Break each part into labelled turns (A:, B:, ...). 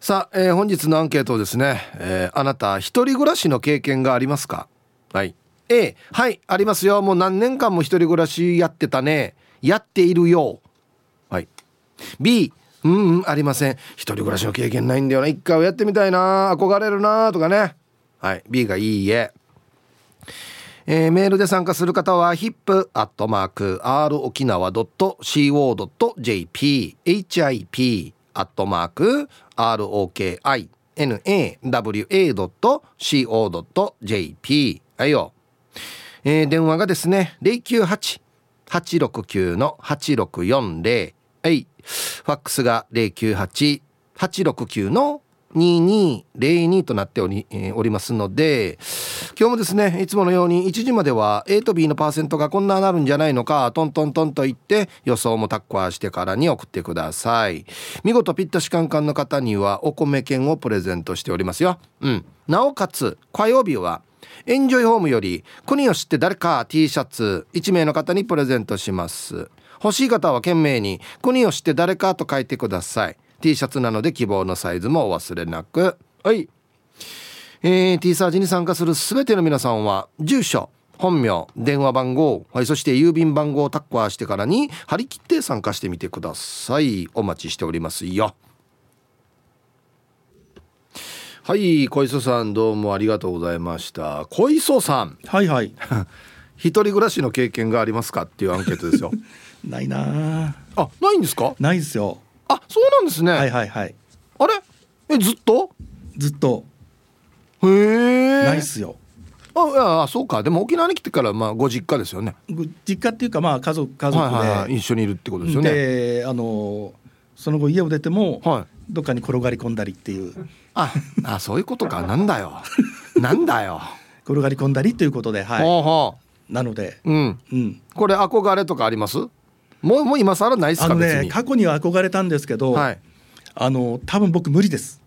A: さあ、えー、本日のアンケートですね、えー、あなた一人暮らしの経験がありますか？はい。A はいありますよ。もう何年間も一人暮らしやってたね。やっているよ。はい。B うん、うん、ありません。一人暮らしの経験ないんだよな。一回はやってみたいな。憧れるな。とかね。はい。B がいいえ。えー、メールで参加する方は hip.r 沖縄 .co.jp hip アットマーク ROKINAWA.CO.jp はいよ、えー、電話がですね098-869-8640はい。ファックスが098-869-8640 2202となっており,、えー、おりますので今日もですねいつものように1時までは A と B のパーセントがこんななるんじゃないのかトントントンと言って予想もタッコアしてからに送ってください。見事ピッタシカンカンの方にはお米券をプレゼントしておりますよ。うん。なおかつ火曜日はエンジョイホームより国を知って誰か T シャツ1名の方にプレゼントします。欲しい方は懸命に国を知って誰かと書いてください。T シャツなので希望のサイズもお忘れなく。はい。えー、T サージに参加する全ての皆さんは住所本名電話番号、はい、そして郵便番号をタッカーしてからに張り切って参加してみてください。お待ちしておりますよ。はい小磯さんどうもありがとうございました。小磯さん。
B: はいはい。
A: 一人暮らしの経験がありますかっていうアンケートですよ。
B: ないな
A: あ。ないんですか？
B: ないですよ。
A: あそうなんですね。
B: はいはいはい。
A: あれ？えずっと？
B: ずっと。
A: へえ。
B: ないっすよ。
A: ああそうか。でも沖縄に来てからまあご実家ですよね。
B: 実家っていうかまあ家族家族で、はいはい、
A: 一緒にいるってことですよね。
B: であのその後家を出ても、はい、どっかに転がり込んだりっていう。
A: ああそういうことか。なんだよ。なんだよ。
B: 転がり込んだりということではい。ほうほう。なので、
A: うん、うん、これ憧れとかあります？もうもう今更ないですかあの
B: ね過去には憧れたんですけど、はい、あの多分僕無理です。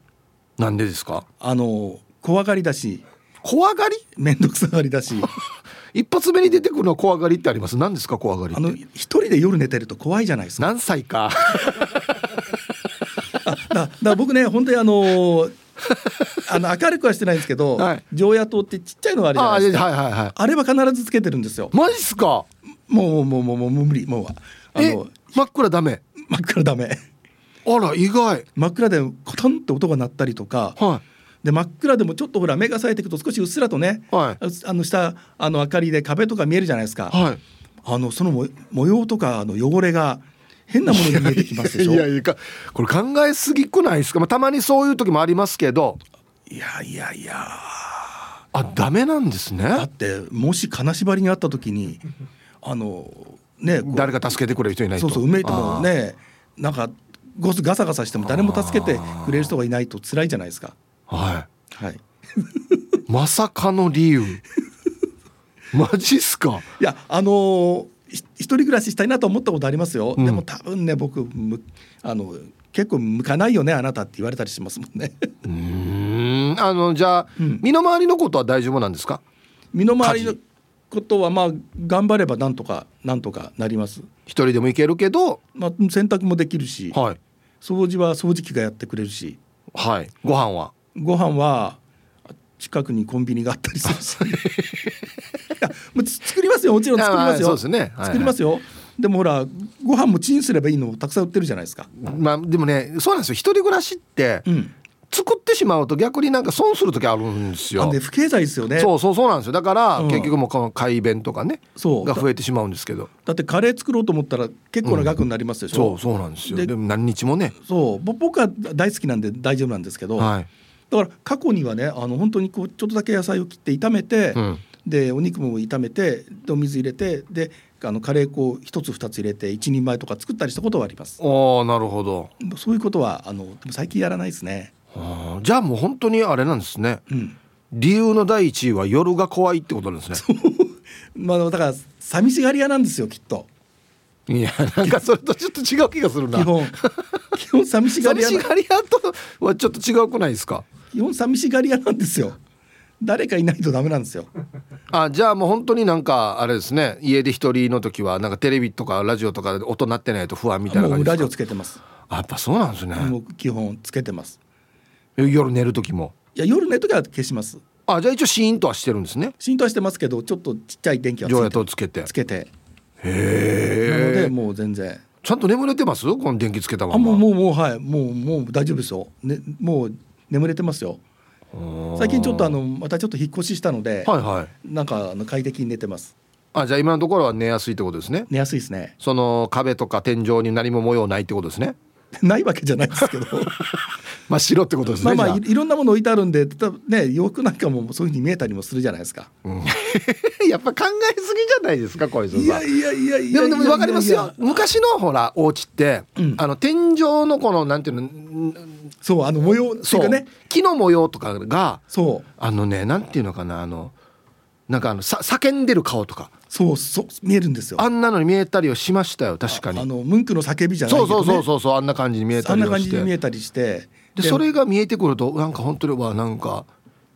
A: なんでですか？
B: あの怖がりだし。
A: 怖がり？
B: 面倒くさがりだし。
A: 一発目に出てくるのは怖がりってあります？何ですか怖がりあの
B: 一人で夜寝てると怖いじゃないですか。
A: 何歳か。
B: あだだ僕ね本当にあの あの明るくはしてないんですけど、はい、常夜灯ってちっちゃいのあるじゃないですか。あ,、はいはいはい、あれは必ずつけてるんですよ。
A: マジっすか？
B: もうもうもうもう無理もう
A: あの真っ暗ダメ。
B: 真っ暗ダメ。
A: あら意外。
B: 真っ暗でコトンって音が鳴ったりとか、はい、で真っ暗でもちょっとほら目が冴えていくと少しうっすらとね、はい、あの下あの明かりで壁とか見えるじゃないですか、はい、あのその模様とかの汚れが変なものに見えてきますでしょ。いやいや
A: これ考えすぎくないですか、まあ、たまにそういう時もありますけど。
B: いやいやいや。
A: あダメなんですね。
B: だってもし金縛りにあった時にあのね
A: 誰か助けてくれる人いないと。
B: そうそう埋めてもねなんかゴスガサガサしても誰も助けてくれる人がいないと辛いじゃないですか。
A: は
B: い。はい。
A: まさかの理由。マジっすか？
B: いやあのー、一人暮らししたいなと思ったことありますよ、うん、でも多分ね僕あの結構向かないよねあなたって言われたりしますもんね。
A: うん。あのじゃあ、うん、身の回りのことは大丈夫なんですか？
B: 身の回りのことはまあ頑張ればなんとかなんとかなります。
A: 一人でも行けるけど、
B: まあ、洗濯もできるし、はい、掃除は掃除機がやってくれるし、
A: はい、ご飯は？
B: ご飯は近くにコンビニがあったりするし。作りますよ。もちろん作りますよ、そうですね、はいはい、作りますよ。でもほらご飯もチンすればいいのたくさん売ってるじゃないですか。
A: まあでもねそうなんですよ。一人暮らしって、うん作ってしまうと逆になんか損する時あるんですよ。
B: 不経済ですよね。
A: そうそうそうなんですよ。だから、結局もうこの改便とかね、そうが増えてしまうんですけど。
B: だってカレー作ろうと思ったら結構な額になりますでし
A: ょ。うん、そうそうなんですよ。でも何日もね。
B: そう僕は大好きなんで大丈夫なんですけど。はい、だから過去にはねあの本当にこうちょっとだけ野菜を切って炒めて、うん、でお肉も炒めてお水入れてであのカレー粉一つ二つ入れて一人前とか作ったりしたことはあります。
A: ああなるほど。
B: そういうことはあの最近やらないですね。
A: じゃあもう本当にあれなんですね、うん、理由の第一位は夜が怖いってことなんですね。
B: まあだから寂しがり屋なんですよきっと。
A: いやなんかそれとちょっと違う気がするな。
B: 基本。基本寂しがり屋
A: 寂しがり屋とはちょっと違うくないですか？
B: 基本寂しがり屋なんですよ。誰かいないとダメなんですよ。
A: あじゃあもう本当になんかあれですね。家で一人の時はなんかテレビとかラジオとかで音鳴ってないと不安みたいな感じ
B: ラジオつけてます。
A: あやっぱそうなんですね。
B: 基本つけてます
A: 夜寝る時も。
B: いや夜寝る時は消します。
A: あじゃあ一応シーンとはしてるんですね。
B: シーンとはしてますけどちょっとちっちゃい電気は
A: 常夜灯つけて。
B: つけて。へ
A: え。
B: なのでもう全然。
A: ちゃんと眠れてます？この電気つけたまま
B: あもうもうもうはい。もうもう大丈夫ですよ、ね、もう眠れてますよ。最近ちょっとあのまたちょっと引っ越ししたので、
A: はいはい。
B: なんかあの快適に寝てます。
A: あじゃあ今のところは寝やすいってことですね。
B: 寝やすいですね。
A: その壁とか天井に何も模様ないってことですね
B: ないわけじゃないですけど。
A: 真っ白ってことですね
B: まあまあいいろんなもの置いてあるんでたね洋服なんかもそういうふうに見えたりもするじゃないですか、
A: うん、やっぱ考えすぎじゃないですかこいつ
B: いやいやいやいや
A: でもでも分かりますよ。昔のほらお家って、うん、あの天井のこのなんていうの
B: そうあの模様
A: そう。ね。木の模様とかが
B: そう。
A: あのねなんていうのかなあのなんかあのさ叫んでる顔とか
B: そうそう見えるんですよ。
A: あんなのに見えたりはしましたよ確かに。
B: あのムンクの叫びじゃない
A: けど、ね、そうそうそうそうあんな感じに見えたりして。あんな感じ
B: に見えたりして。
A: でそれが見えてくるとなんか本当にはなんか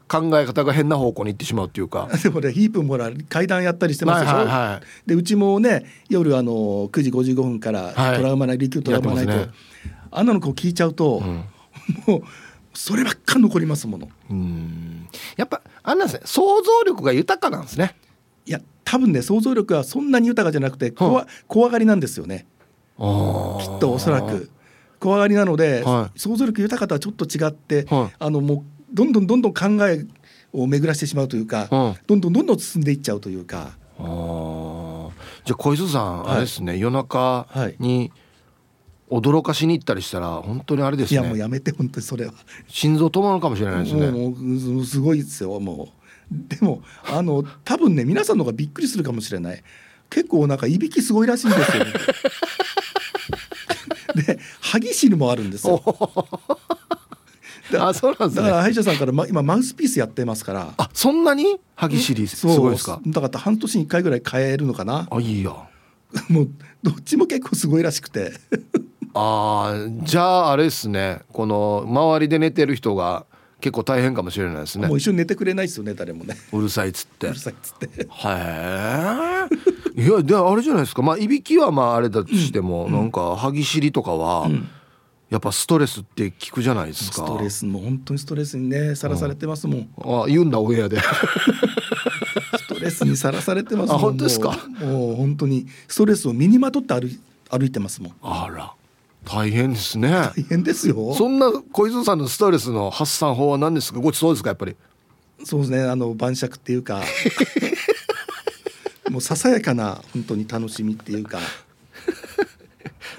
A: 考え方が変な方向に行ってしまうっていうか。
B: でもねヒープもら階段やったりしてますでしょ、はいはいはい、でうちもね夜あの9時55分からトラウマない、利休トラウマないと、ね、あんなのこう聞いちゃうと、うん、もうそればっか残りますもの。
A: うん。やっぱあんなんですね想像力が豊かなんですね。
B: いや多分ね想像力はそんなに豊かじゃなくて怖,、うん、怖がりなんですよね。きっとおそらく。怖がりなので、はい、想像力豊かとはちょっと違って、はい、あのもうどんどんどんどん考えを巡らしてしまうというか、うん、どんどんどんどん進んでいっちゃうというか。
A: あじゃあ小磯さん、はい、あれですね夜中に驚かしに行ったりしたら本当にあれですね。
B: いやもうやめて本当にそれは。
A: 心臓止まるかもしれないですね。
B: もうすごいですよもうでもあの多分ね皆さんの方がびっくりするかもしれない。結構なんかいびきすごいらしいんですよ、ね、で歯ぎしりもあるんですよ。
A: あそうなんです、ね、
B: だから歯医者さんから、ま、今マウスピースやってますから。
A: あそんなに歯ぎしりすごいですか？
B: だから半年に1回ぐらい変えるのかな。
A: あいいや。
B: もうどっちも結構すごいらしくて。
A: ああじゃああれですね。この周りで寝てる人が結構大変かもしれないですね。
B: もう一緒に寝てくれないですよね誰もね。
A: うるさいっつって。
B: うるさいっつって。へ
A: え。いやであれじゃないですか。まあいびきはまああれだとしても、うん、なんか歯ぎしりとかは、うん、やっぱストレスって聞くじゃないですか。
B: ストレスも本当にストレスにねさらされてますもん、
A: うん、あ言うんだオンエアで。
B: ストレスにさらされてますもん。
A: あ本当ですか？
B: もう本当にストレスを身にまとって歩歩いてますもん。
A: あら大変ですね。
B: 大変ですよ。
A: そんな小泉さんのストレスの発散法は何ですか？ごちそうですかやっぱり？
B: そうですね。あの晩酌っていうか。もうささやかな本当に楽しみっていうか、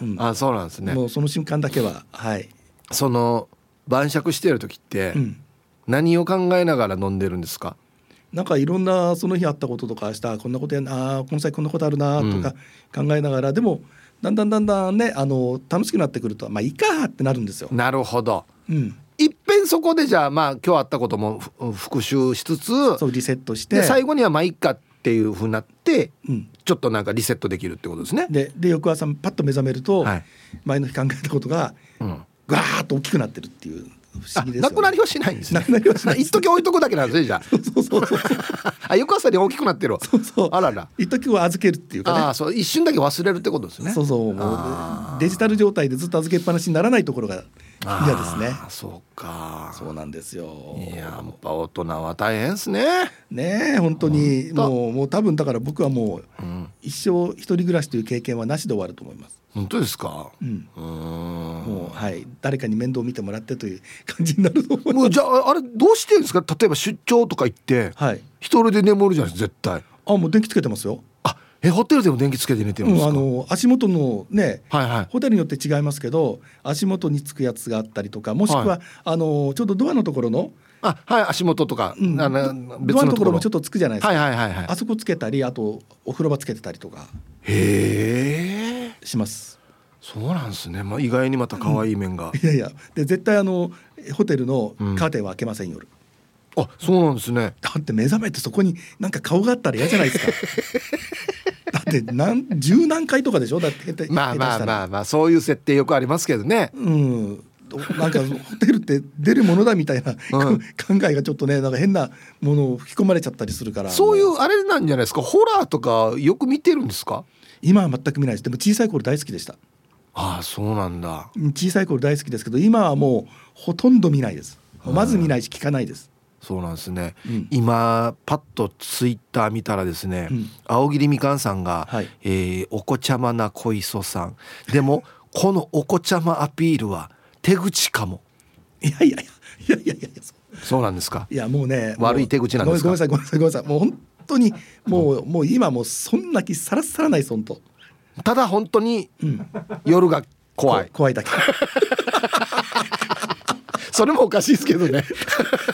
A: うん、あそうなんですね。
B: もうその瞬間だけははい。
A: その晩酌してる時って、うん、何を考えながら飲んでるんですか？
B: なんかいろんなその日あったこととかしたこんなことやなこの際こんなことあるなとか考えながら、うん、でもだんだんだんだんねあの楽しくなってくるとまあいいかってなるんですよ。
A: なるほど。
B: うん。
A: いっぺんそこでじゃあまあ今日あったことも復習しつつ
B: そうリセットして
A: 最後にはまあいっかっていうふうになって、うん、ちょっとなんかリセットできるってことですね。
B: でで翌朝パッと目覚めると、はい、前の日考えたことが、うん、ガーッと大きくなってるっていう。不思議です、
A: ね、なくなりはしないんですね。
B: なくなりはしない。
A: 一時置いとくだけなんですねじゃあ。そうそうそうあ翌朝に大きくなってる。
B: そうそう。
A: あらら。
B: 一時は預けるっていうかね。
A: あそう一瞬だけ忘れるってことですね。
B: そうそうもうデジタル状態でずっと預けっぱなしにならないところが嫌ですね。
A: そうか。
B: そうなんですよ。
A: いややっぱ大人は大変ですね。
B: ね本当にもうもう多分だから僕はもう、うん、一生一人暮らしという経験はなしで終わると思います。
A: 本当ですか？
B: うん。うんもうはい誰かに面倒見てもらってという感じになると思います。
A: もうじゃああれどうしてるんですか？例えば出張とか行って、はい、一人で眠るじゃないですか絶対。
B: あもう電気つけてますよ。
A: あえホテルでも電気つけて寝てるんですか？
B: うん、あの足元のね、
A: はいはい、
B: ホテルによって違いますけど足元につくやつがあったりとかもしくは、はい、あのちょうどドアのところの
A: あはい足元とか、うん、あ
B: の別のところ。もちょっとつくじゃないですか、
A: はいはいはいはい、
B: あそこつけたりあとお風呂場つけてたりとか。
A: へ
B: え。します。
A: そうなんですね、まあ、意外にまた可愛い面が、
B: うん、いやいや。で絶対あのホテルのカーテンは開けません、夜。
A: あそうなんですね。
B: だって目覚めてそこになんか顔があったら嫌じゃないですか。だ って何十何回とかでしょ？だって
A: まあまあまあまあそういう設定よくありますけどね。
B: うん。なんかホテルって出るものだみたいな、うん、考えがちょっとねなんか変なものを吹き込まれちゃったりするから。
A: そういうあれなんじゃないですか？ホラーとかよく見てるんですか？
B: 今は全く見ないです。でも小さい頃大好きでした。
A: ああそうなんだ。
B: 小さい頃大好きですけど今はもうほとんど見ないです。まず見ないし聞かないです
A: そうなんですね、うん、今パッとツイッター見たらですね、うん、青桐みかんさんが、はい、えー、お子ちゃまな小磯さん。でもこのお子ちゃまアピールは手口かも。
B: いやいやいやいやいやいや
A: そうなんですか？
B: いやもうね
A: 悪い手口なんです
B: か？ごめんなさいごめんなさいごめんなさいもう本当にもう、うん、もう今もうそんな気さらさらないそんと。
A: ただ本当に夜が怖い、
B: 怖いだけ
A: それもおかしいですけどね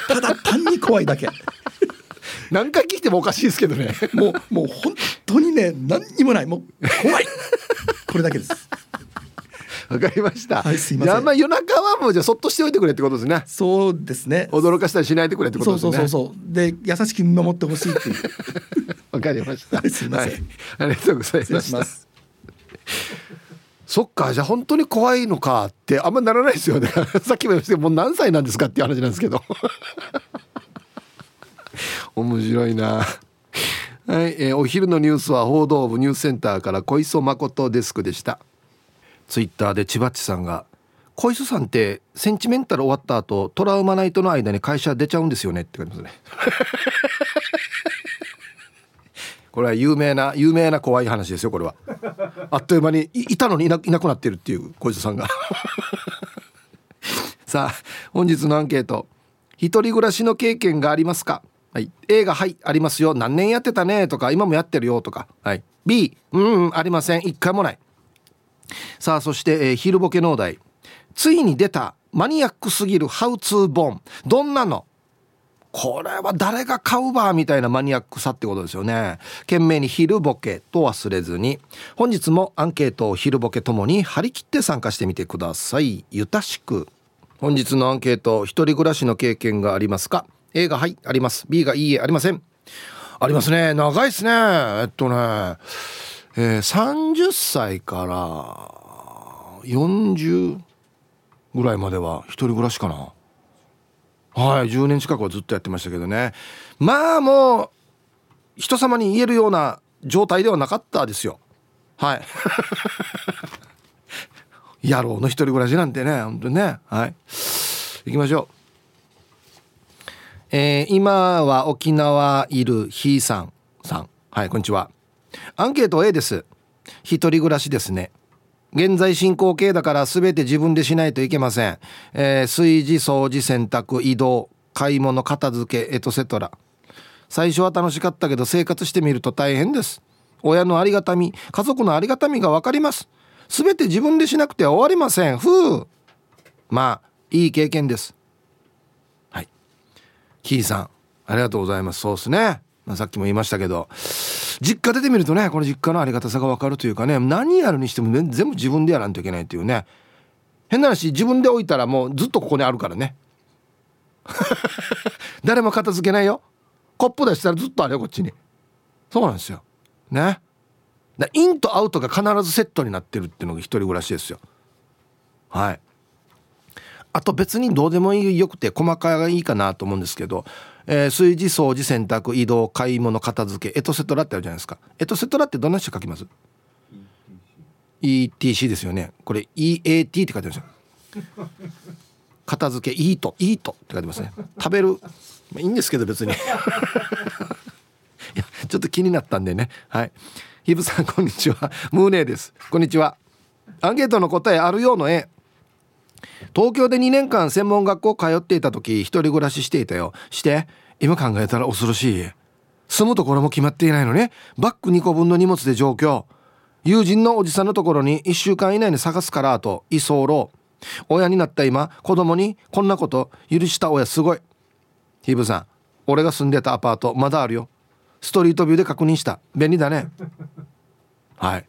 B: ただ単に怖いだけ
A: 何回聞いてもおかしいですけどね
B: もうもう本当にね何にもないもう怖いこれだけです
A: わかりました。
B: はい、すいません。
A: あんま夜中はもうじゃそっとしておいてくれってことですね。
B: そうですね。
A: 驚かしたりしないでくれってことですね。
B: そうそうそうで優しく見守ってほしいっていう。
A: わかりました。
B: はい、すいません、はい、
A: ありがとうございました。そっかじゃあ本当に怖いのかってあんまならないですよね。さっきも言いましたけどもう何歳なんですかっていう話なんですけど。面白いな。はい、えー、お昼のニュースは報道部ニュースセンターから小磯誠デスクでした。ツイッターで千葉っちさんが「小磯さんってセンチメンタル終わった後トラウマナイトの間に会社出ちゃうんですよね」って書いてますね。これは有名な有名な怖い話ですよこれは。あっという間にいたのにいなくなってるっていう小磯さんが。さあ本日のアンケート。一人暮らしの経験がありますか？はい、A が「はいありますよ。何年やってたね」とか「今もやってるよ」とか、はい、B「うんうんありません。一回もない」さあそして、えー、昼ボケ農大ついに出たマニアックすぎるハウツー本。どんなの？これは誰が買うばみたいなマニアックさってことですよね。懸命に昼ボケと忘れずに。本日もアンケートを昼ボケともに張り切って参加してみてください。ゆたしく。本日のアンケート一人暮らしの経験がありますか？A がはいあります。B がいいえありません。ありますね。長いですね。えっとね。えー、30歳から40ぐらいまでは一人暮らしかな。はい10年近くはずっとやってましたけどね。まあもう人様に言えるような状態ではなかったですよ。はい。野郎の一人暮らしなんてね本当にね。はい。行きましょう。えー、今は沖縄いるひいさんさん。はいこんにちは。アンケート A です。一人暮らしですね。現在進行形だから全て自分でしないといけません、えー、炊事掃除洗濯移動買い物片付けエトセトラ。最初は楽しかったけど生活してみると大変です。親のありがたみ家族のありがたみが分かります。全て自分でしなくては終わりません。ふう。まあいい経験です。はい。キーさんありがとうございます。そうですね、まあ、さっきも言いましたけど。実家出てみるとねこの実家のありがたさが分かるというかね何やるにしても、ね、全部自分でやらんといけないっていうね。変な話自分で置いたらもうずっとここにあるからね。誰も片付けないよ。コップ出したらずっとあれよこっちに。そうなんですよ。ね。だインとアウトが必ずセットになってるっていうのが一人暮らしですよ。はい。あと別にどうでもいいよくて細かいがいいかなと思うんですけどえー、炊事掃除洗濯移動買い物片付けエトセトラってあるじゃないですか。エトセトラってどんな人書きます？ETC ですよね。これ EAT って書いてあるんですよ。片付けイートイートって書いてますね。食べる。いいんですけど別に。いやちょっと気になったんでね。はい。ヒブさんこんにちは。ムーネーです。こんにちは。アンケートの答えあるようの絵。東京で2年間専門学校通っていた時一人暮らししていたよ。して今考えたら恐ろしい。住むところも決まっていないのねバッグ2個分の荷物で上京。友人のおじさんのところに1週間以内に探すからと居候。親になった今子供にこんなこと許した親すごい。ヒブさん俺が住んでたアパートまだあるよ。ストリートビューで確認した。便利だね。はい。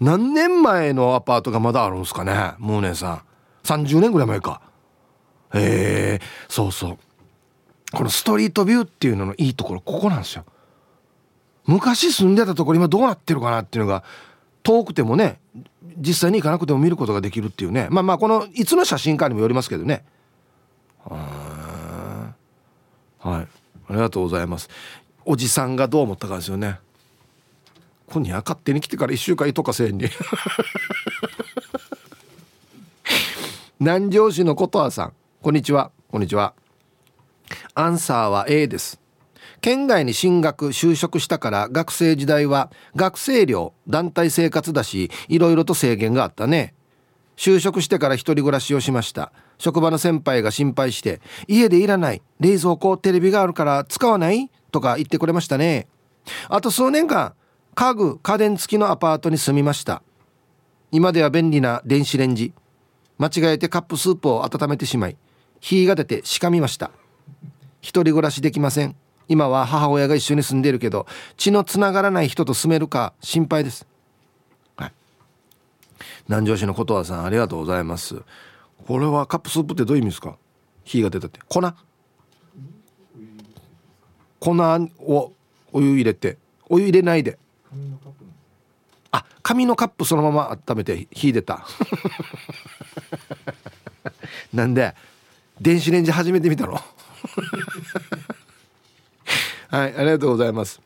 A: 何年前のアパートがまだあるんすかね？ムーネさん。30年ぐらい前か。へえそうそう。このストリートビューっていうののいいところここなんですよ。昔住んでたところ今どうなってるかなっていうのが遠くてもね実際に行かなくても見ることができるっていうね。まあまあこのいつの写真かにもよりますけどね。はい。ありがとうございます。おじさんがどう思ったかですよね。こには勝手に来てから1週間いとかせんに 南城市のことわさんこんにちは。こんにちは。アンサーは A です。県外に進学就職したから学生時代は学生寮団体生活だしいろいろと制限があったね。就職してから一人暮らしをしました。職場の先輩が心配して家でいらない。冷蔵庫テレビがあるから使わない？とか言ってくれましたね。あと数年間家具家電付きのアパートに住みました。今では便利な電子レンジ。間違えてカップスープを温めてしまい火が出てしかみました。一人暮らしできません。今は母親が一緒に住んでいるけど血のつながらない人と住めるか心配です。はい。南城市のことわさんありがとうございます。これはカップスープってどういう意味ですか？火が出たって。粉？粉をお湯入れて。お湯入れないで。あ紙のカップそのまま温めて火出た。なんで電子レンジ初めて見たの。はいありがとうございます。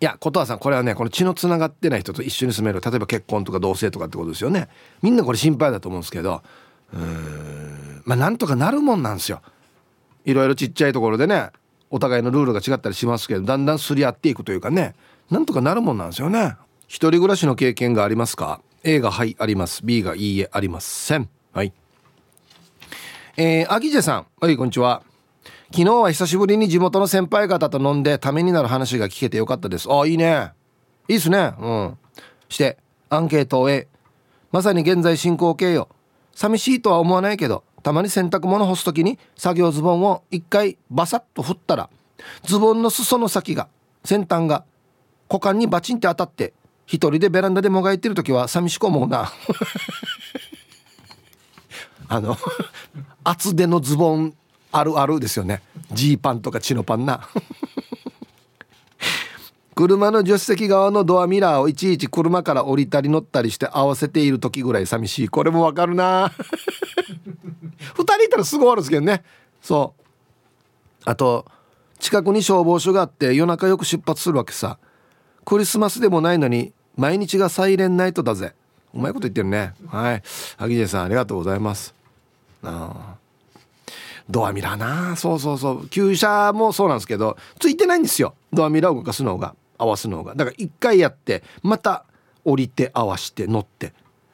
A: いや琴葉さんこれはねこの血のつながってない人と一緒に住める例えば結婚とか同棲とかってことですよね。みんなこれ心配だと思うんですけどうんまあなんとかなるもんなんですよ。いろいろちっちゃいところでねお互いのルールが違ったりしますけどだんだんすり合っていくというかねなんとかなるもんなんですよね。一人暮らしの経験がありますか？A がはいあります。B がいいえありません。はい。えー、アギジェさん。はいこんにちは。昨日は久しぶりに地元の先輩方と飲んでためになる話が聞けてよかったです。あいいね。いいっすね。うん。してアンケートを A まさに現在進行形よ。寂しいとは思わないけどたまに洗濯物干す時に作業ズボンを一回バサッと振ったらズボンの裾の先が先端が股間にバチンって当たって一人でベランダでもがいてる時は寂しく思うな。あの厚手のズボンあるあるですよね。ジーパンとかチノパンな。車の助手席側のドアミラーをいちいち車から降りたり乗ったりして合わせている時ぐらい寂しい。これもわかるな。2人いたらすぐ終わるんですけどね。そう。あと近くに消防署があって夜中よく出発するわけさ。クリスマスでもないのに毎日がサイレンナイトだぜ。うまいこと言ってるね。はい。萩ジさんありがとうございます。あドアミラーな。そうそうそう。旧車もそうなんですけどついてないんですよ。ドアミラーを動かすのが。合わすのが。だから一回やってまた降りて合わして乗って。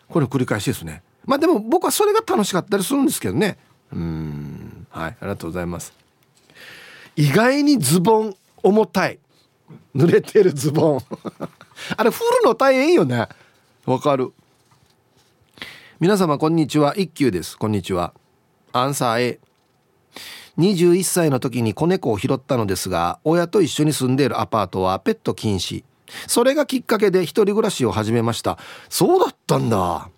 A: これ繰り返しですね。まあでも僕はそれが楽しかったりするんですけどね。うん。はい。ありがとうございます。意外にズボン重たい。濡れてるズボン。あれ振るの大変よね。わかる。皆様こんにちは。一休です。こんにちは。アンサー A 21歳の時に子猫を拾ったのですが親と一緒に住んでいるアパートはペット禁止。それがきっかけで一人暮らしを始めました。そうだったんだ。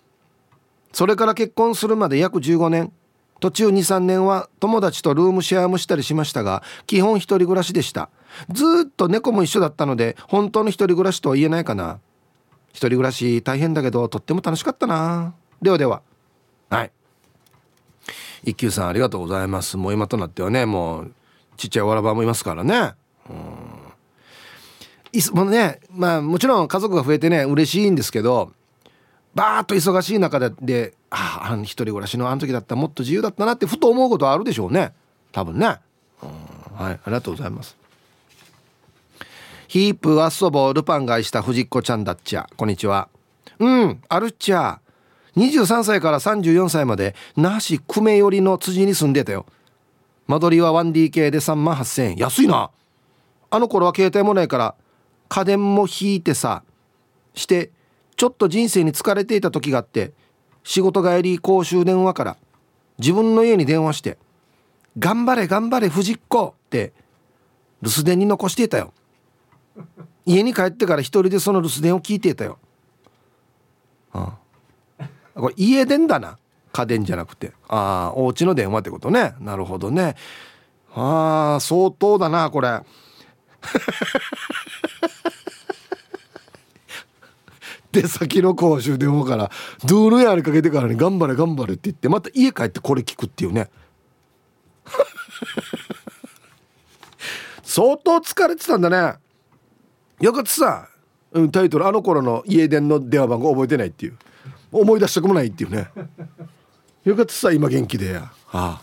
A: それから結婚するまで約15年。途中23年は友達とルームシェアもしたりしましたが基本一人暮らしでした。ずっと猫も一緒だったので本当の一人暮らしとは言えないかな。一人暮らし大変だけどとっても楽しかったな。ではでは。はい。一休さんありがとうございます。もう今となってはねもうちっちゃいわらばもいますからね。うん。いもうねまあもちろん家族が増えてね嬉しいんですけどバーッと忙しい中ででああ一人暮らしのあの時だったらもっと自由だったなってふと思うことはあるでしょうね。多分ね。はいありがとうございます。ヒープアッソボルパンが愛した藤子ちゃんだっちゃ。こんにちは。うんあるっちゃ。23歳から34歳まで那覇市久米寄りの辻に住んでたよ。間取りは 1DK で3万8000円。安いな。あの頃は携帯もないから家電も引いてさしてちょっと人生に疲れていた時があって仕事帰り公衆電話から自分の家に電話して「頑張れ頑張れ藤子」って留守電に残していたよ。家に帰ってから一人でその留守電を聞いていたよ。ああ。これ家電だな。家電じゃなくて。ああお家の電話ってことね。なるほどね。ああ相当だなこれ。で先の公衆電話からドゥールやりかけてからに頑張れ頑張れって言ってまた家帰ってこれ聞くっていうね。相当疲れてたんだね。よかったさ、うん、タイトルあの頃の家電の電話番号覚えてないっていう。思い出したくもないっていうね。いよかったさ今元気でや。ああ。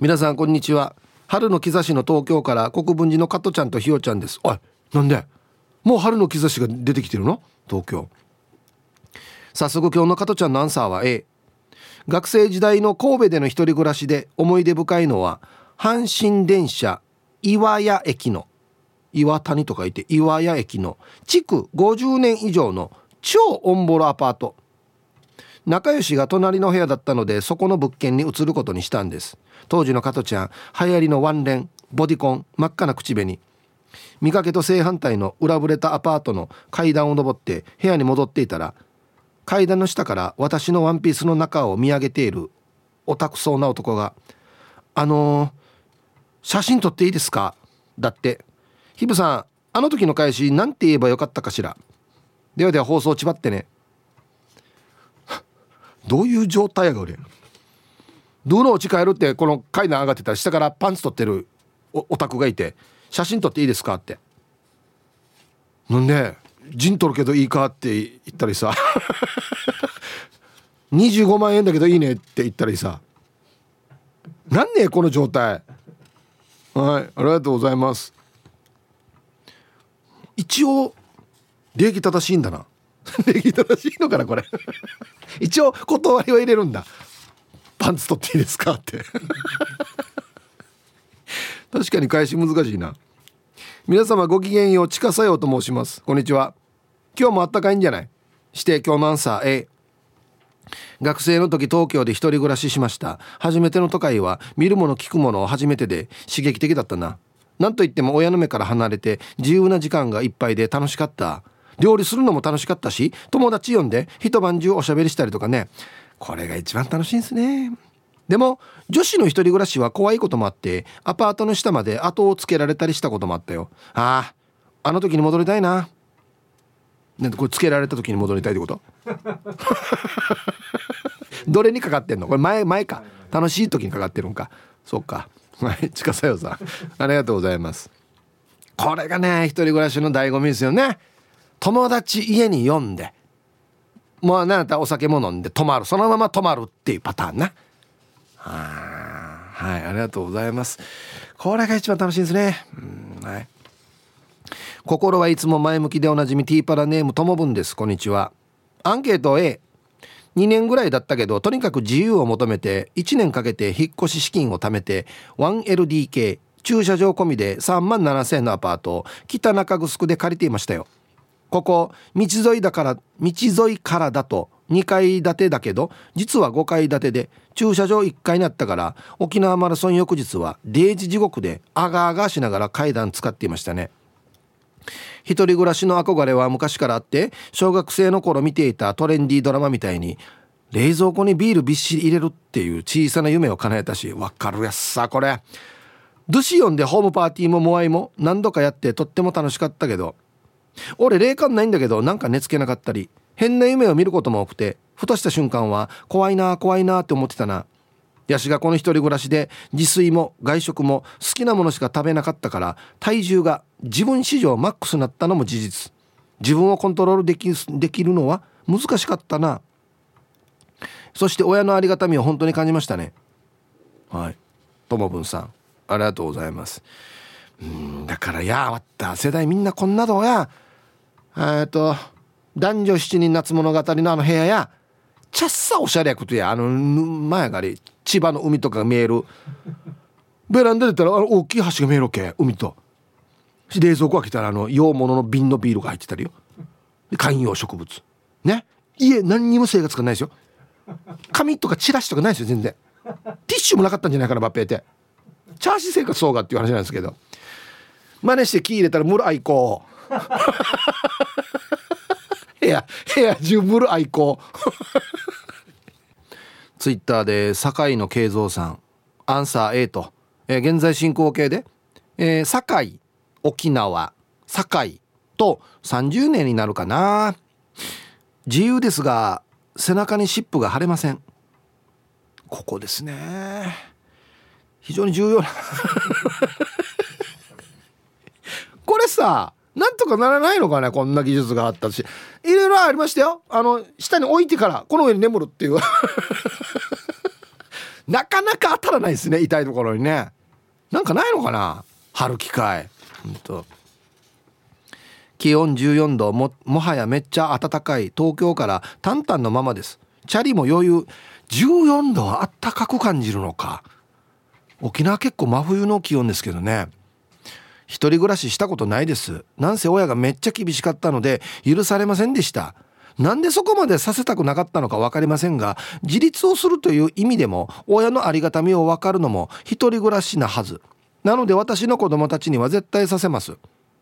A: 皆さんこんにちは。春の兆しの東京から国分寺の加トちゃんとひよちゃんです。おいなんで？もう春の兆しが出てきてるの？東京。早速今日の加トちゃんのアンサーは A 学生時代の神戸での一人暮らしで思い出深いのは阪神電車岩屋駅の岩谷と書いて岩屋駅の築50年以上の超オンボロアパート。仲良しが隣の部屋だったのでそこの物件に移ることにしたんです。当時の加トちゃん流行りのワンレンボディコン真っ赤な口紅。見かけと正反対の裏ぶれたアパートの階段を上って部屋に戻っていたら階段の下から私のワンピースの中を見上げているオタクそうな男が「あのー、写真撮っていいですか?」だって「ヒブさんあの時の返し何て言えばよかったかしら?」ではでは放送ちばってね どういう状態やが俺どの落ち帰るってこの階段上がってたら下からパンツ取ってるオタクがいて「写真撮っていいですか?」って。なんで陣取るけどいいかって言ったりさ。25万円だけどいいねって言ったりさ。なんねこの状態。はいありがとうございます。一応礼儀正しいんだな。礼儀正しいのかなこれ。一応断りは入れるんだ。パンツ取っていいですかって。確かに返し難しいな。皆様ごきげんよう近さようと申します。こんにちは。今日もあったかいんじゃない？して今日のアンサー A 学生の時東京で一人暮らししました。初めての都会は見るもの聞くものを初めてで刺激的だったな。なんといっても親の目から離れて自由な時間がいっぱいで楽しかった。料理するのも楽しかったし友達呼んで一晩中おしゃべりしたりとかね。これが一番楽しいんすね。でも女子の一人暮らしは怖いこともあってアパートの下まで後をつけられたりしたこともあったよ。あああの時に戻りたいな。ねこれつけられた時に戻りたいってこと？どれにかかってんの？これ前前か。楽しい時にかかってるんか。そっか。はい近さよさん。ありがとうございます。これがね一人暮らしの醍醐味ですよね。友達家に呼んで。もう何だったお酒も飲んで泊まる。そのまま泊まるっていうパターンな。はい。ありがとうございます。これが一番楽しいですね。うんはい。心はいつも前向きでおなじみティーパラネームともぶんです。こんにちは。アンケート A 2年ぐらいだったけどとにかく自由を求めて1年かけて引っ越し資金を貯めて 1LDK 駐車場込みで3万7000円のアパート。を北中城で借りていましたよ。ここ道沿いだから道沿いからだと2階建てだけど実は5階建てで駐車場1階にあったから沖縄マラソン翌日は0時地獄であがあがしながら階段使っていましたね。一人暮らしの憧れは昔からあって小学生の頃見ていたトレンディードラマみたいに冷蔵庫にビールびっしり入れるっていう小さな夢を叶えたしわかるやつさこれ。ドシオンでホームパーティーもモアイも何度かやってとっても楽しかったけど俺霊感ないんだけどなんか寝つけなかったり変な夢を見ることも多くてふとした瞬間は怖いな怖いなって思ってたな。ヤシがこの一人暮らしで自炊も外食も好きなものしか食べなかったから体重が自分史上マックスになったのも事実。自分をコントロールできできるのは難しかったな。そして親のありがたみを本当に感じましたね。はい。ともぶんさんありがとうございます。うんだからやわった。世代みんなこんなどや。えっと男女七人夏物語のあの部屋やちゃっさおしゃれやことやあの前がり千葉の海とかが見えるベランダでたらあの大きい橋が見えるわけ海と。冷蔵庫開けたらあの洋物の瓶のビールが入ってたりよ。観葉植物。ね。家何にも生活がないですよ。紙とかチラシとかないですよ全然。ティッシュもなかったんじゃないかなバッペーって。チャーシー生活そうがっていう話なんですけど。真似して木入れたらムル愛好部屋部屋中ムル愛好。ツイッターで堺の慶三さん。アンサー A と、えー、現在進行形で、えー、堺沖縄。堺と30年になるかな。自由ですが背中に湿布が貼れません。ここですね。非常に重要な。これさなんとかならないのかねこんな技術があったし。いろいろありましたよ。あの下に置いてからこの上に眠るっていう。なかなか当たらないですね痛いところにね。なんかないのかな春機会。ほんと。気温14度ももはやめっちゃ暖かい東京からタンタンのままです。チャリも余裕。14度はあったかく感じるのか。沖縄結構真冬の気温ですけどね。一人暮らししたことないです。なんせ親がめっちゃ厳しかったので許されませんでした。なんでそこまでさせたくなかったのか分かりませんが自立をするという意味でも親のありがたみを分かるのも一人暮らしなはず。なので私の子供たちには絶対させます。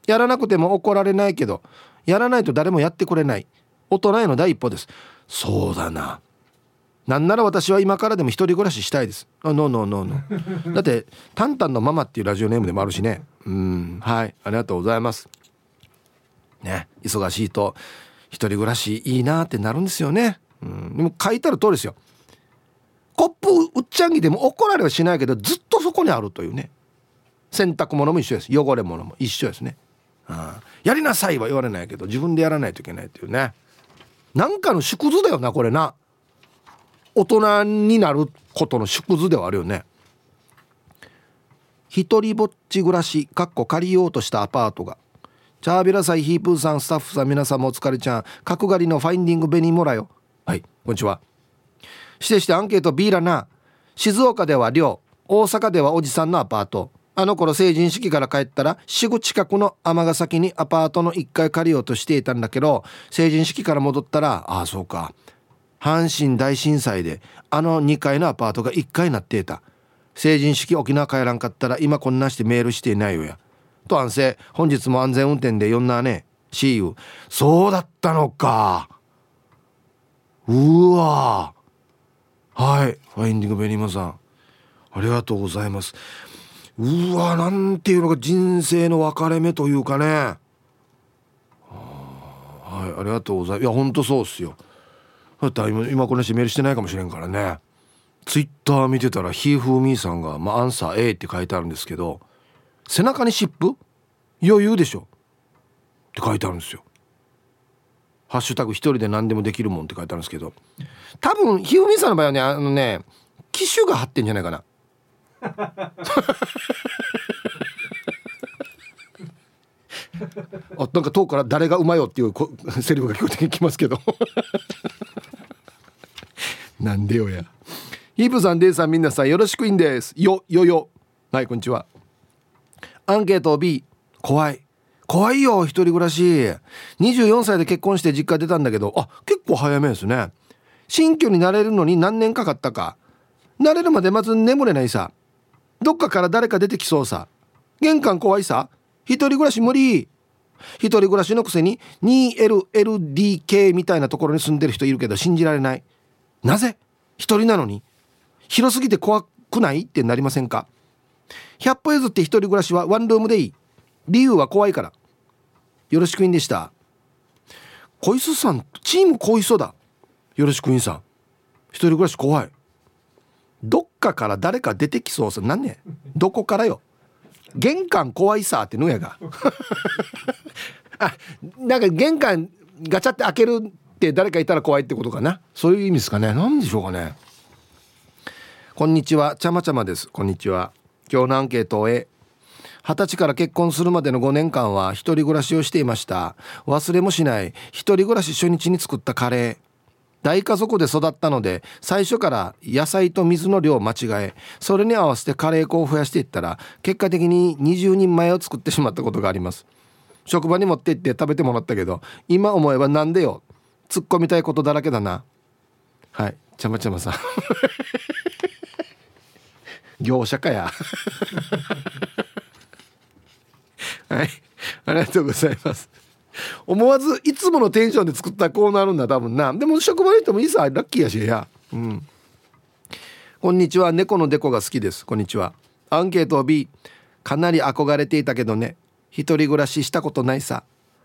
A: やらなくても怒られないけどやらないと誰もやってくれない。大人への第一歩です。そうだな。なんなら私は今からでも一人暮らししたいです。あノーノーノーノーだってタンタンのママっていうラジオネームでもあるしね。うん。はい。ありがとうございます。ね。忙しいと一人暮らしいいなってなるんですよね。うん。でも書いてある通りですよ。コップうっちゃんぎでも怒られはしないけどずっとそこにあるというね。洗濯物も一緒です。汚れ物も一緒ですね。あやりなさいは言われないけど自分でやらないといけないっていうね。なんかの縮図だよなこれな。大人になることの縮図ではあるよね。一人ぼっち暮らしかっこ借りようとしたアパートが。チャービラサイヒープーさんスタッフさん皆さんもお疲れちゃん。角刈りのファインディングベニーモラよ。はいこんにちは。してしてアンケート B らな。静岡では寮。大阪ではおじさんのアパート。あの頃成人式から帰ったら死後近くの尼崎にアパートの1階借りようとしていたんだけど成人式から戻ったらああそうか。阪神大震災であの2階のアパートが1階になっていた。成人式沖縄帰らんかったら今こんなしてメールしていないよや。と安静。本日も安全運転で呼んなね See you そうだったのか。うわはい。ファインディングベニマさん。ありがとうございます。うわなんていうのが人生の分かれ目というかね。はい。ありがとうございます。いやほんとそうっすよ。だったら今今この人メールしてないかもしれんからね。ツイッター見てたらひーふーみーさんが、まあ、アンサー A って書いてあるんですけど背中に湿布余裕でしょ。って書いてあるんですよ。ハッシュタグ一人で何でもできるもんって書いてあるんですけど。多分ひふみさんの場合はねあのね機種が貼ってんじゃないかな。あなんか遠くから誰がうまいよっていうセリフが聞こえてきますけど。なんでよや。ヒープさんデイさんみんなさんよろしくいんです。よよよ。はいこんにちは。アンケート B 怖い。怖いよ一人暮らし。24歳で結婚して実家出たんだけど。あ結構早めですね。新居になれるのに何年かかったか。慣れるまでまず眠れないさ。どっかから誰か出てきそうさ。玄関怖いさ。一人暮らし無理。一人暮らしのくせに 2LLDK みたいなところに住んでる人いるけど信じられない。なぜ？一人なのに。広すぎて怖くない？ってなりませんか？100歩譲って一人暮らしはワンルームでいい。理由は怖いから。よろしくいんでした。小磯さんチーム小磯だ。よろしくいんさん。一人暮らし怖い。どっかから誰か出てきそうさ。なんね？どこからよ？玄関怖いさってのやが。あなんか玄関ガチャって開けるって誰かいたら怖いってことかな？そういう意味ですかね。何でしょうかね。こんにちは。ちゃまちゃまです。こんにちは。今日のアンケートを終え二十歳から結婚するまでの5年間は一人暮らしをしていました。忘れもしない。一人暮らし初日に作ったカレー。大家族で育ったので最初から野菜と水の量を間違えそれに合わせてカレー粉を増やしていったら結果的に20人前を作ってしまったことがあります。職場に持って行って食べてもらったけど今思えばなんでよ？突っ込みたいことだらけだな。はい。ちゃまちゃまさん。業者かや。はい。ありがとうございます。思わずいつものテンションで作ったらこうなるんだ多分な。でも職場の人もいいさラッキーやしや。うん。こんにちは。猫のデコが好きです。こんにちは。アンケート B かなり憧れていたけどね。一人暮らししたことないさ。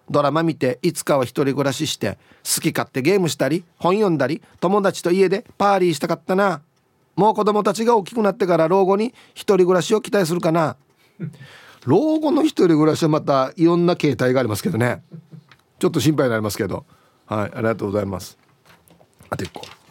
A: ドラマ見ていつかは一人暮らしして好き勝手ゲームしたり本読んだり友達と家でパーリーしたかったな。もう子供たちが大きくなってから老後に一人暮らしを期待するかな。老後の一人暮らしはまたいろんな形態がありますけどね。ちょっと心配になりますけど。はいありがとうございます。あと1個。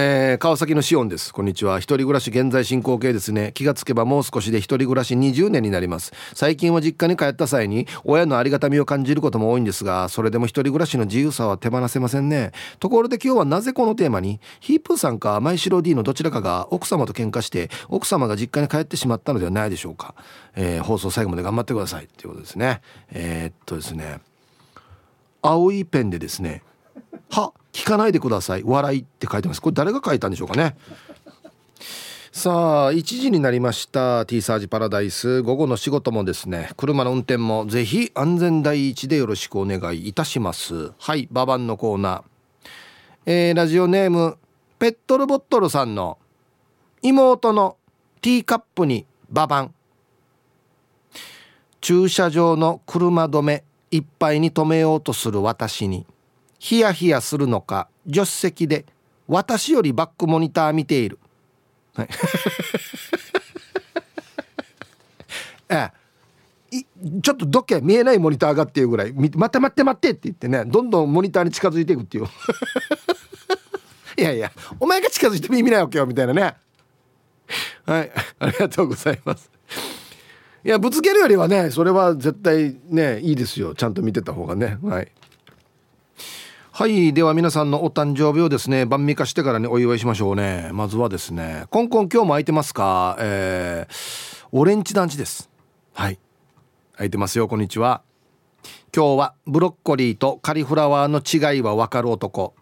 A: えー、川崎のシオンです。こんにちは。一人暮らし現在進行形ですね。気がつけばもう少しで一人暮らし20年になります。最近は実家に帰った際に親のありがたみを感じることも多いんですがそれでも一人暮らしの自由さは手放せませんね。ところで今日はなぜこのテーマにヒープーさんか前城 D のどちらかが奥様と喧嘩して奥様が実家に帰ってしまったのではないでしょうか、えー、放送最後まで頑張ってください。っていうことですね。えー、っとですね。青いペンでですね。は聞かないでください。笑いって書いてます。これ誰が書いたんでしょうかね。さあ1時になりました。T サージパラダイス。午後の仕事もですね。車の運転もぜひ安全第一でよろしくお願いいたします。はいババンのコーナー。えー、ラジオネームペットルボットルさんの妹のティーカップにババン駐車場の車止めいっぱいに止めようとする私に。ヒヤヒヤするのか助手席で私よりバックモニター見ている、はい、ええ。ちょっとどっけ見えないモニターがっていうぐらい「待って待って待って」って言ってねどんどんモニターに近づいていくっていう。いやいやお前が近づいても意味ないわけよみたいなね。はい。ありがとうございます。いやぶつけるよりはねそれは絶対ねいいですよ。ちゃんと見てた方がね。はい。はいでは皆さんのお誕生日をですね晩味化してからにお祝いしましょうね。まずはですねコンコン今日も空いてますか？えー、オレンジ団地です。はい。空いてますよこんにちは。今日はブロッコリーとカリフラワーの違いはわかる男。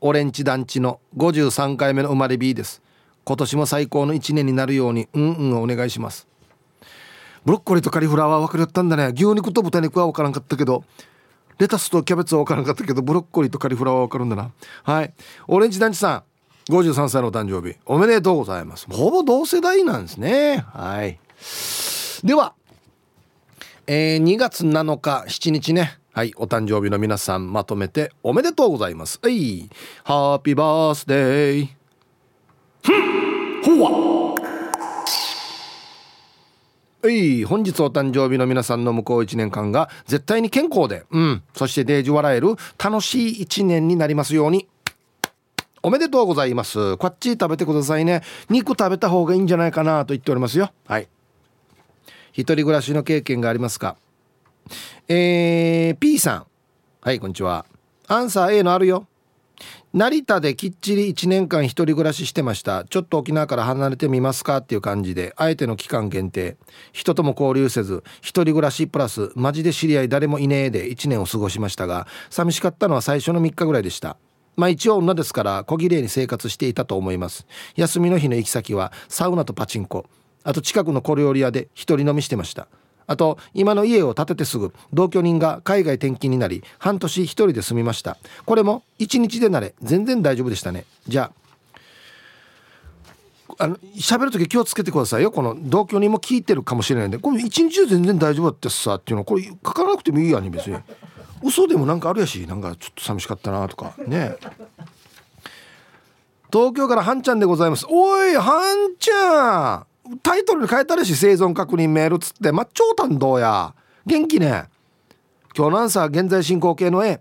A: オレンジ団地の53回目の生まれ B です。今年も最高の1年になるようにうんうんお願いします。ブロッコリーとカリフラワー分かり合ったんだね。牛肉と豚肉は分からんかったけどレタスとキャベツは分からんかったけどブロッコリーとカリフラワーは分かるんだな。はい。オレンジ団地さん53歳のお誕生日。おめでとうございます。ほぼ同世代なんですね。はい。では、えー、2月7日7日ね。はい。お誕生日の皆さんまとめておめでとうございます。はい。ハッピーバースデー。ふん。ほわい。本日お誕生日の皆さんの向こう1年間が絶対に健康でうん。そしてデージ笑える楽しい1年になりますように。おめでとうございます。こっち食べてくださいね。肉食べた方がいいんじゃないかなと言っておりますよ。はい。一人暮らしの経験がありますか？えー、P さん。はいこんにちは。アンサー A のあるよ。成田できっちり1年間一人暮らししてました。ちょっと沖縄から離れてみますか？っていう感じであえての期間限定。人とも交流せず一人暮らしプラスマジで知り合い誰もいねえで1年を過ごしましたが寂しかったのは最初の3日ぐらいでした。まあ一応女ですから小綺麗に生活していたと思います。休みの日の行き先はサウナとパチンコ。あと近くの小料理屋で一人飲みしてました。あと今の家を建ててすぐ同居人が海外転勤になり半年一人で住みました。これも1日でなれ全然大丈夫でしたね。じゃああの喋る時気をつけてくださいよ。この同居人も聞いてるかもしれないんで。これ一日で全然大丈夫だってさっていうのこれ書かなくてもいいやに別に嘘でもなんかあるやしなんかちょっと寂しかったなとかね東京からはんちゃんでございます。おいはんちゃんタイトルに変えたらし生存確認メールっつってまっ超担当や。元気ね。今日のアンサー現在進行形の A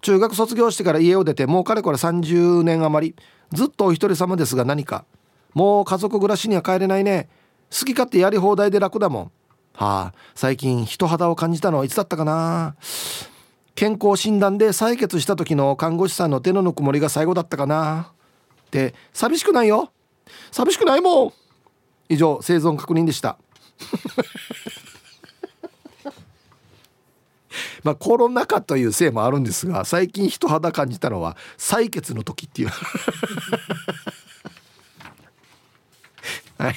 A: 中学卒業してから家を出てもうかれこれ30年余り。ずっとお一人様ですが何か。もう家族暮らしには帰れないね。好き勝手やり放題で楽だもん。はあ最近人肌を感じたのはいつだったかな。健康診断で採血した時の看護師さんの手のぬくもりが最後だったかな。って寂しくないよ。寂しくないもん。以上生存確認でした。まあコロナ禍というせいもあるんですが最近人肌感じたのは採血の時っていう。はい。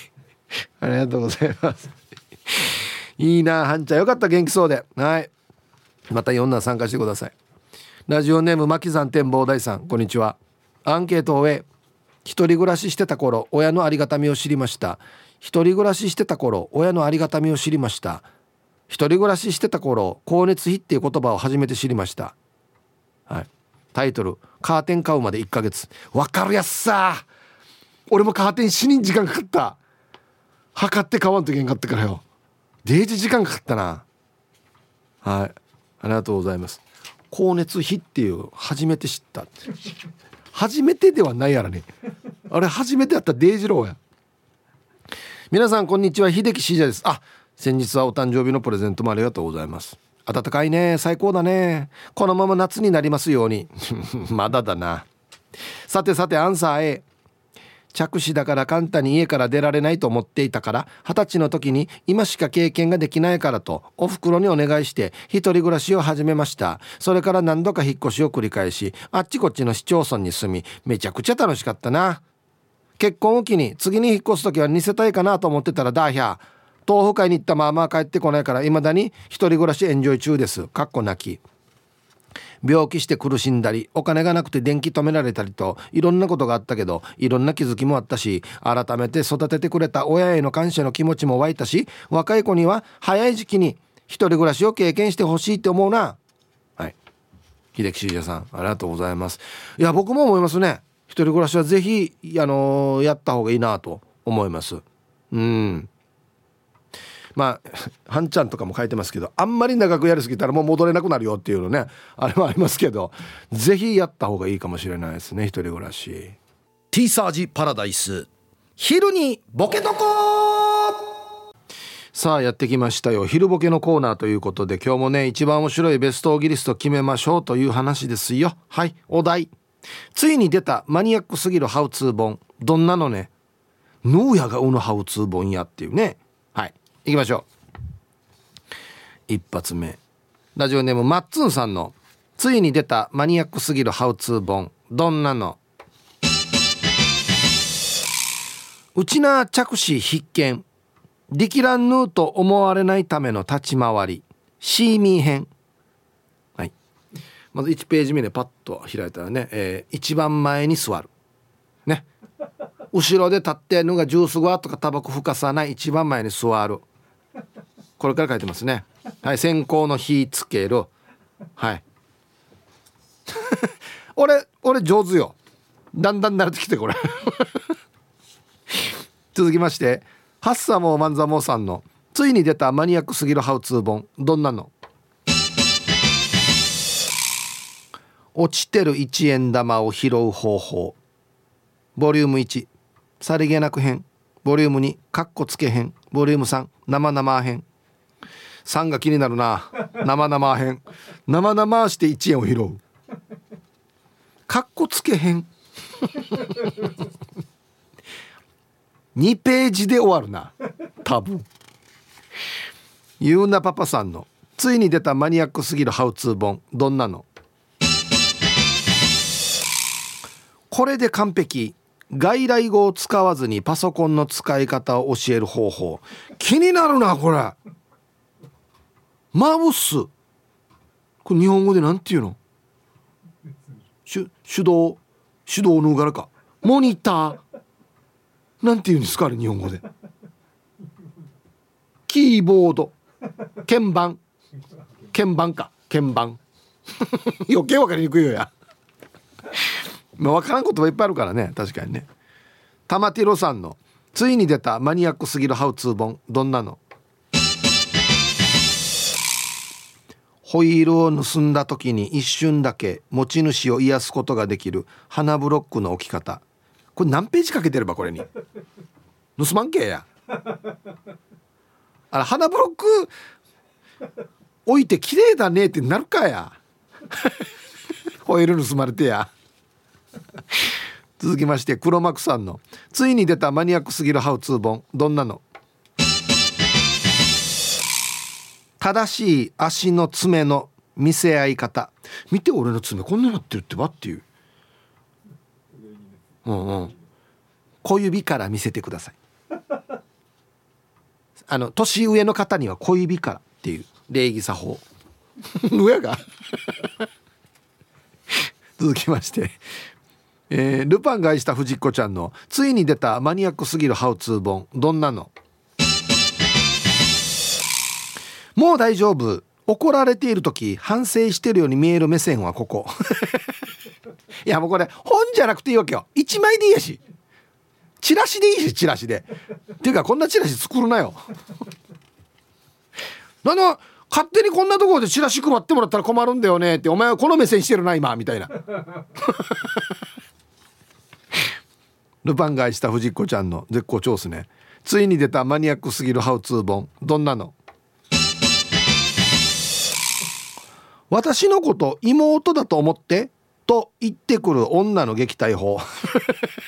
A: ありがとうございます。いいなはんちゃんよかった元気そうで。はい。また4男参加してください。ラジオネーム牧山展望大さんこんにちは。アンケートを終え一人暮らししてた頃親のありがたみを知りました。一人暮らししてた頃親のありがたみを知りました。一人暮らししてた頃光熱費っていう言葉を初めて知りました。はい。タイトル「カーテン買うまで1ヶ月」わかるやつさ俺もカーテン死に時間かかった。測って買わんといけんかったからよ。デージ時間かかったな。はい。ありがとうございます。光熱費っていう初めて知った。初めてではないやらね。あれ初めてやったデイジローや。皆さんこんにちは。秀樹シージャです。あ先日はお誕生日のプレゼントもありがとうございます。暖かいね。最高だね。このまま夏になりますように。まだだな。さてさてアンサー A 着手だから簡単に家から出られないと思っていたから二十歳の時に今しか経験ができないからとお袋にお願いして一人暮らしを始めました。それから何度か引っ越しを繰り返しあっちこっちの市町村に住みめちゃくちゃ楽しかったな。結婚を機に次に引っ越す時は2世帯かなと思ってたらダーヒャー。東北会に行ったまま帰ってこないから未だに一人暮らしエンジョイ中です。かっこ泣き。病気して苦しんだりお金がなくて電気止められたりといろんなことがあったけどいろんな気づきもあったし改めて育ててくれた親への感謝の気持ちも湧いたし若い子には早い時期に一人暮らしを経験してほしいって思うな。はい。秀樹修者さんありがとうございます。いや僕も思いますね。人暮らしはぜひあのー、やった方がいいなと思います。うん。まあ はんちゃんとかも書いてますけどあんまり長くやりすぎたらもう戻れなくなるよっていうのねあれはありますけど是非やった方がいいかもしれないですね一人暮らし。
C: T サージパラダイス昼にボケとこ
A: さあやってきましたよ。昼ボケのコーナーということで今日もね一番面白いベストオギリスト決めましょうという話ですよ。はいお題ついに出たマニアックすぎるハウツー本。どんなのね？ヌーヤがうのハウツー本やっていうね。はい。行きましょう。一発目。ラジオネームマッツンさんのついに出たマニアックすぎるハウツー本。どんなの？うちな着手必見。力乱ヌーと思われないための立ち回り。シーミー編。まず1ページ目でパッと開いたらね、えー、一番前に座る。ね。後ろで立ってのがジュースゴアとかタバコふかさない一番前に座る。これから書いてますね。はい先行の火つける。はい。俺俺上手よ。だんだん慣れてきてこれ。続きましてハッサモーマンザモーさんのついに出たマニアックすぎるハウツー本どんなの？落ちてる1円玉を拾う方法。ボリューム1さりげなく編ボリューム2カッコつけ編ボリューム3生々編3が気になるな。生々編生々して1円を拾う。カッコつけ編2ページで終わるな。多分。ゆうなパパさんの。ついに出たマニアックすぎるハウツー本。どんなの？これで完璧。外来語を使わずにパソコンの使い方を教える方法。気になるなこれ。マウス。これ日本語でなんていうの？手手動手動の柄かモニター。なんていうんですかあれ日本語で。キーボード。鍵盤。鍵盤か。鍵盤。余計分かりにくいよや。まあ分からんこといっぱいあるからね。確かにね。玉ティロさんのついに出たマニアックすぎるハウツー本。どんなの？ホイールを盗んだ時に一瞬だけ持ち主を癒すことができる花ブロックの置き方。これ何ページかけてればこれに？盗まんけや。あら花ブロック置いて綺麗だねってなるかや。ホイール盗まれてや。続きまして黒幕さんのついに出たマニアックすぎるハウツー本どんなの？正しい足の爪の見せ合い方。見て俺の爪こんななってるってばっていう。うんうん。小指から見せてください。あの年上の方には小指からっていう礼儀作法。上が？続きましてえー、ルパンが愛した藤子ちゃんのついに出たマニアックすぎるハウツー本どんなの？もう大丈夫。怒られている時反省してるように見える目線はここ。いやもうこれ本じゃなくていいわけよ。1枚でいいやし。チラシでいいしチラシで。っていうかこんなチラシ作るなよ。なんだ勝手にこんなところでチラシ配ってもらったら困るんだよねってお前はこの目線してるな今みたいな。ルパン買いした藤子ちゃんの絶好調っすね。ついに出たマニアックすぎるハウツー本。どんなの私のこと妹だと思って？と言ってくる女の撃退法。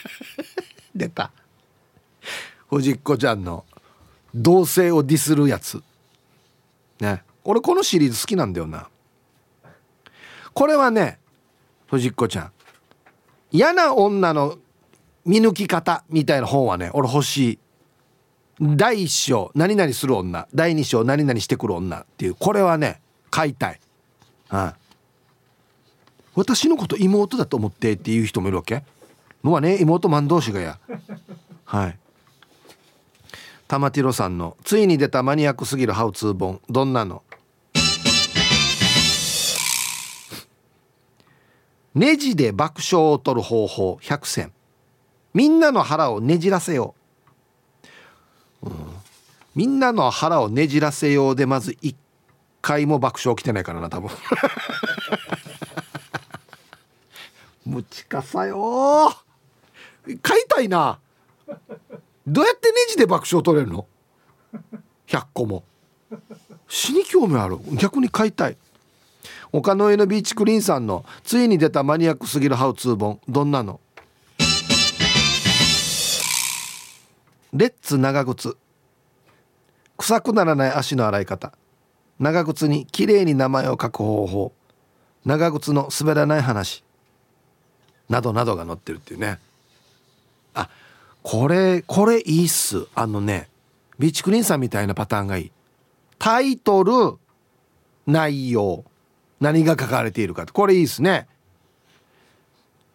A: 出た。藤子ちゃんの同性をディスるやつ。ね。俺このシリーズ好きなんだよな。これはね藤子ちゃん。嫌な女の見抜き方みたいな本はね俺欲しい。第一章何々する女。第二章何々してくる女っていう。これはね買いたい。はい私のこと妹だと思ってっていう人もいるわけ？のはね妹マン同士がやはい。玉ティロさんのついに出たマニアックすぎるハウツー本。どんなの？ネジで爆笑を取る方法100選。みんなの腹をねじらせよう、うん、みんなの腹をねじらせようでまず1回も爆笑来てないからな多分。むちかさよ買いたいな。どうやってネジで爆笑取れるの？100個も。死に興味ある。逆に買いたい。岡の上のビーチクリーンさんのついに出たマニアックすぎるハウツー本。どんなの？レッツ長靴。臭くならない足の洗い方。長靴にきれいに名前を書く方法。長靴の滑らない話。などなどが載ってるっていうね。あこれこれいいっす。あのねビーチクリーンさんみたいなパターンがいい。タイトル内容。何が書かれているかこれいいですね。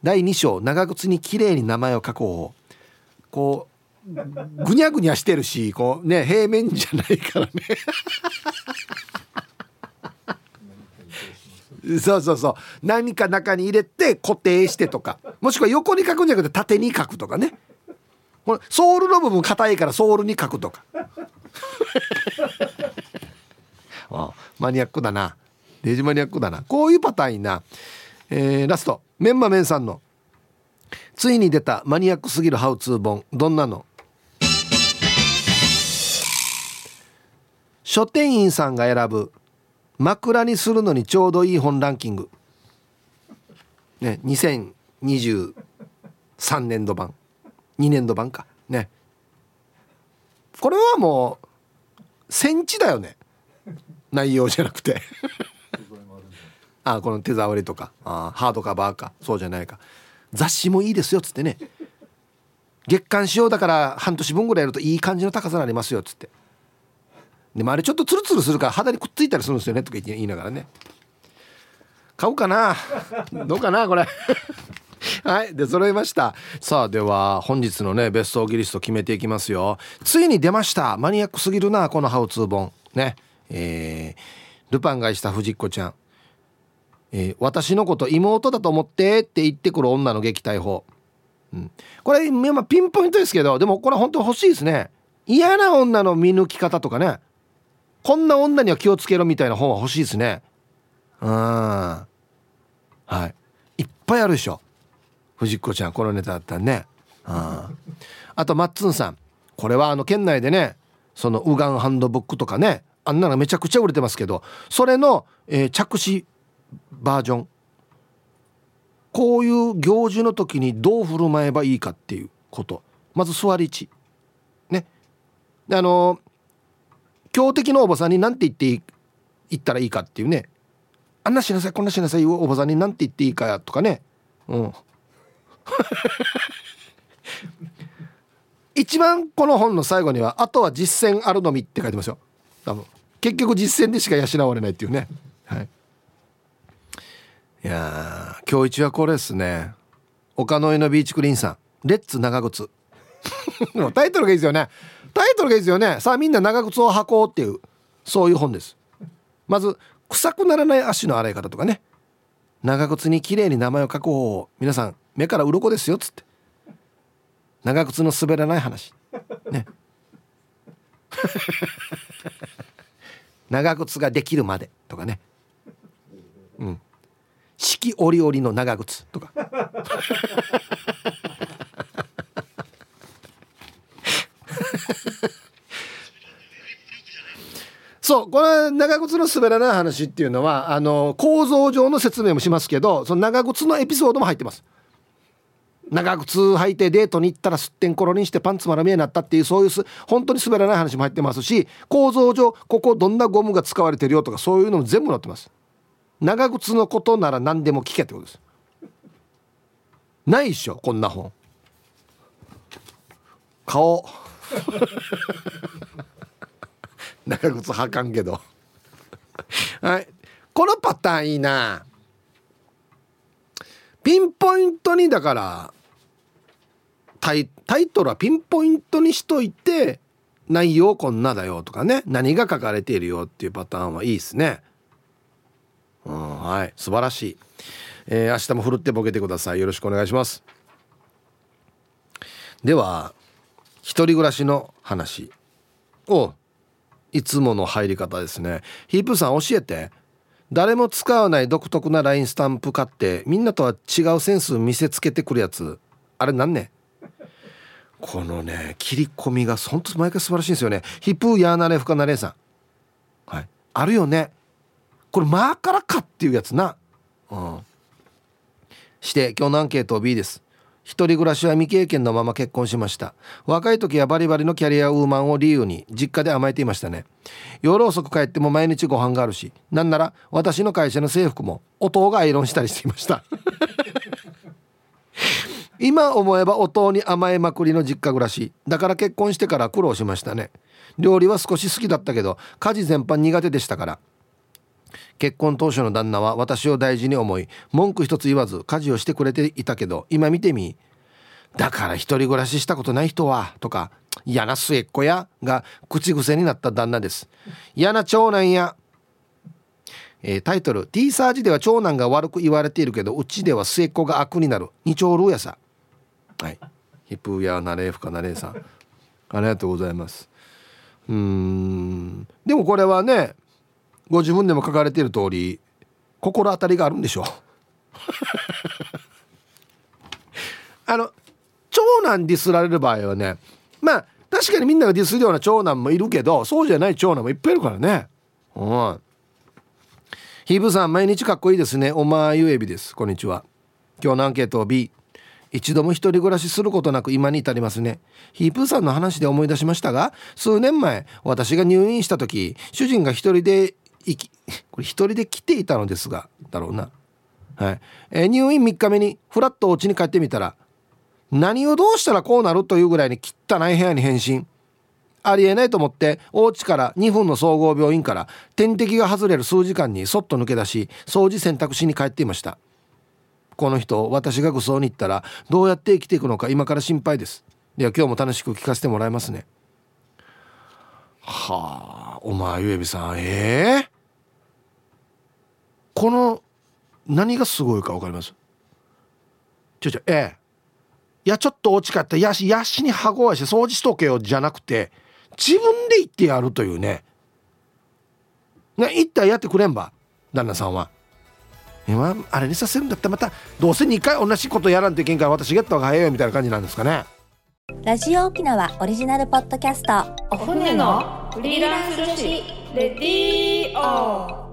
A: 第2章。長靴にきれいに名前を書こう方こうぐにゃぐにゃしてるしこうね平面じゃないからね。そうそうそう。何か中に入れて固定してとか。もしくは横に書くんじゃなくて縦に書くとかね。これソールの部分硬いからソールに書くとか。あマニアックだな。デジマニアックだな。こういうパターンいいな、えー、ラスト。メンマメンさんの。ついに出たマニアックすぎるハウツー本。どんなの？書店員さんが選ぶ枕にするのにちょうどいい本ランキング、ね、2023年度版。2年度版か。ね。これはもうセンチだよね。内容じゃなくて。あこの手触りとか。あハードカバーか。そうじゃないか。雑誌もいいですよっつってね。月刊仕様だから半年分ぐらいやるといい感じの高さになりますよっつって。でもあれちょっとツルツルするから肌にくっついたりするんですよねとか言いながらね。買うかな。どうかなこれ。はいで揃いました。さあでは本日のねベストオギリスト決めていきますよ。ついに出ました。マニアックすぎるなこのハウツー本。ね。えー、ルパンがした藤子ちゃん、えー、私のこと妹だと思ってって言ってくる女の撃退法、うん、これ、まあ、ピンポイントですけどでもこれ本当欲しいですね。嫌な女の見抜き方とかね。こんな女には気をつけろみたいな本は欲しいですね。うん。はい。いっぱいあるでしょ。藤子ちゃんこのネタだったらね。ああとマッツンさん。これはあの県内でねそのウガンハンドブックとかねあんなのめちゃくちゃ売れてますけどそれの、えー、着手バージョン。こういう行事の時にどう振る舞えばいいかっていうこと。まず座り位置。ね。であの強敵のおばさんに何て言って言ったらいいかっていうね。あんなしなさいこんなしなさいおばさんに何て言っていいかとかね。うん。一番この本の最後には「あとは実践あるのみ」って書いてますよ。多分。結局実践でしか養われないっていうね。はい。いや今日一はこれですね。岡の井のビーチクリーンさん「レッツ長靴」もうタイトルがいいですよね。タイトルがいいですよね。さあみんな長靴を履こうっていうそういう本です。まず臭くならない足の洗い方とかね。長靴に綺麗に名前を書く方を皆さん目から鱗ですよっつって。長靴の滑らない話。ね。長靴ができるまでとかね。うん。四季折々の長靴とか。そうこの長靴の滑らない話っていうのはあの構造上の説明もしますけどその長靴のエピソードも入ってます。長靴履いてデートに行ったらすってんころにしてパンツまだ見えになったっていうそういうす本当に滑らない話も入ってますし構造上ここどんなゴムが使われてるよとかそういうのも全部載ってます。長靴のことなら何でも聞けってことです。ないっしょこんな本。顔。長靴履かんけど。はい。このパターンいいな。ピンポイントにだからタイタイトルはピンポイントにしといて内容こんなだよとかね。何が書かれているよっていうパターンはいいですね。うん、はい。素晴らしい、えー、明日もふるってボケてください。よろしくお願いします。では一人暮らしの話。をいつもの入り方ですね。ヒープさん教えて。誰も使わない独特な LINE スタンプ買ってみんなとは違うセンス見せつけてくるやつ。あれなんね？このね切り込みがほんと毎回素晴らしいんですよね。ヒップヤーナレフカナレーさん。はい。あるよね。これマーからかっていうやつな。うん。して今日のアンケート B です。一人暮らしは未経験のまま結婚しました。若い時はバリバリのキャリアウーマンを理由に実家で甘えていましたね。夜遅く帰っても毎日ご飯があるしなんなら私の会社の制服も弟がアイロンしたりしていました。今思えば弟に甘えまくりの実家暮らしだから結婚してから苦労しましたね。料理は少し好きだったけど家事全般苦手でしたから。結婚当初の旦那は私を大事に思い文句一つ言わず家事をしてくれていたけど今見てみだから一人暮らししたことない人はとか嫌な末っ子やが口癖になった旦那です嫌な長男やえー、タイトル「T サージでは長男が悪く言われているけどうちでは末っ子が悪になる二丁ルーやさ」はい。ヒプーやナレーフカナレーさん。ありがとうございます。うん。でもこれはねご自分でも書かれている通り心当たりがあるんでしょう。あの長男ディスられる場合はねまあ確かにみんながディスるような長男もいるけどそうじゃない長男もいっぱいいるからね。うん。ヒーブさん毎日かっこいいですね。おまゆえびです。こんにちは。今日のアンケート B 一度も一人暮らしすることなく今に至りますね。ヒープーさんの話で思い出しましたが数年前私が入院した時主人が一人でいき これ一人で来ていたのですがだろうな、はい。えー、入院3日目にフラッとお家に帰ってみたら何をどうしたらこうなるというぐらいに汚い部屋に変身。ありえないと思ってお家から2分の総合病院から点滴が外れる数時間にそっと抜け出し掃除選択しに帰っていました。この人私が愚装に行ったらどうやって生きていくのか今から心配です。では今日も楽しく聞かせてもらいますね。はあお前ゆえびさんええー？この何がすごいか分かります？ちょちょええ。いやちょっと落ちかったやしやしにはごわして掃除しとけよじゃなくて自分で行ってやるというね。ね行ったらやってくれんば旦那さんは。今あれにさせるんだったらまたどうせ2回同じことやらんといけんから私がやった方が早いよみたいな感じなんですかね。
D: ラジオ沖縄オリジナルポッドキャスト。
E: お船のフリーランス女子レディオ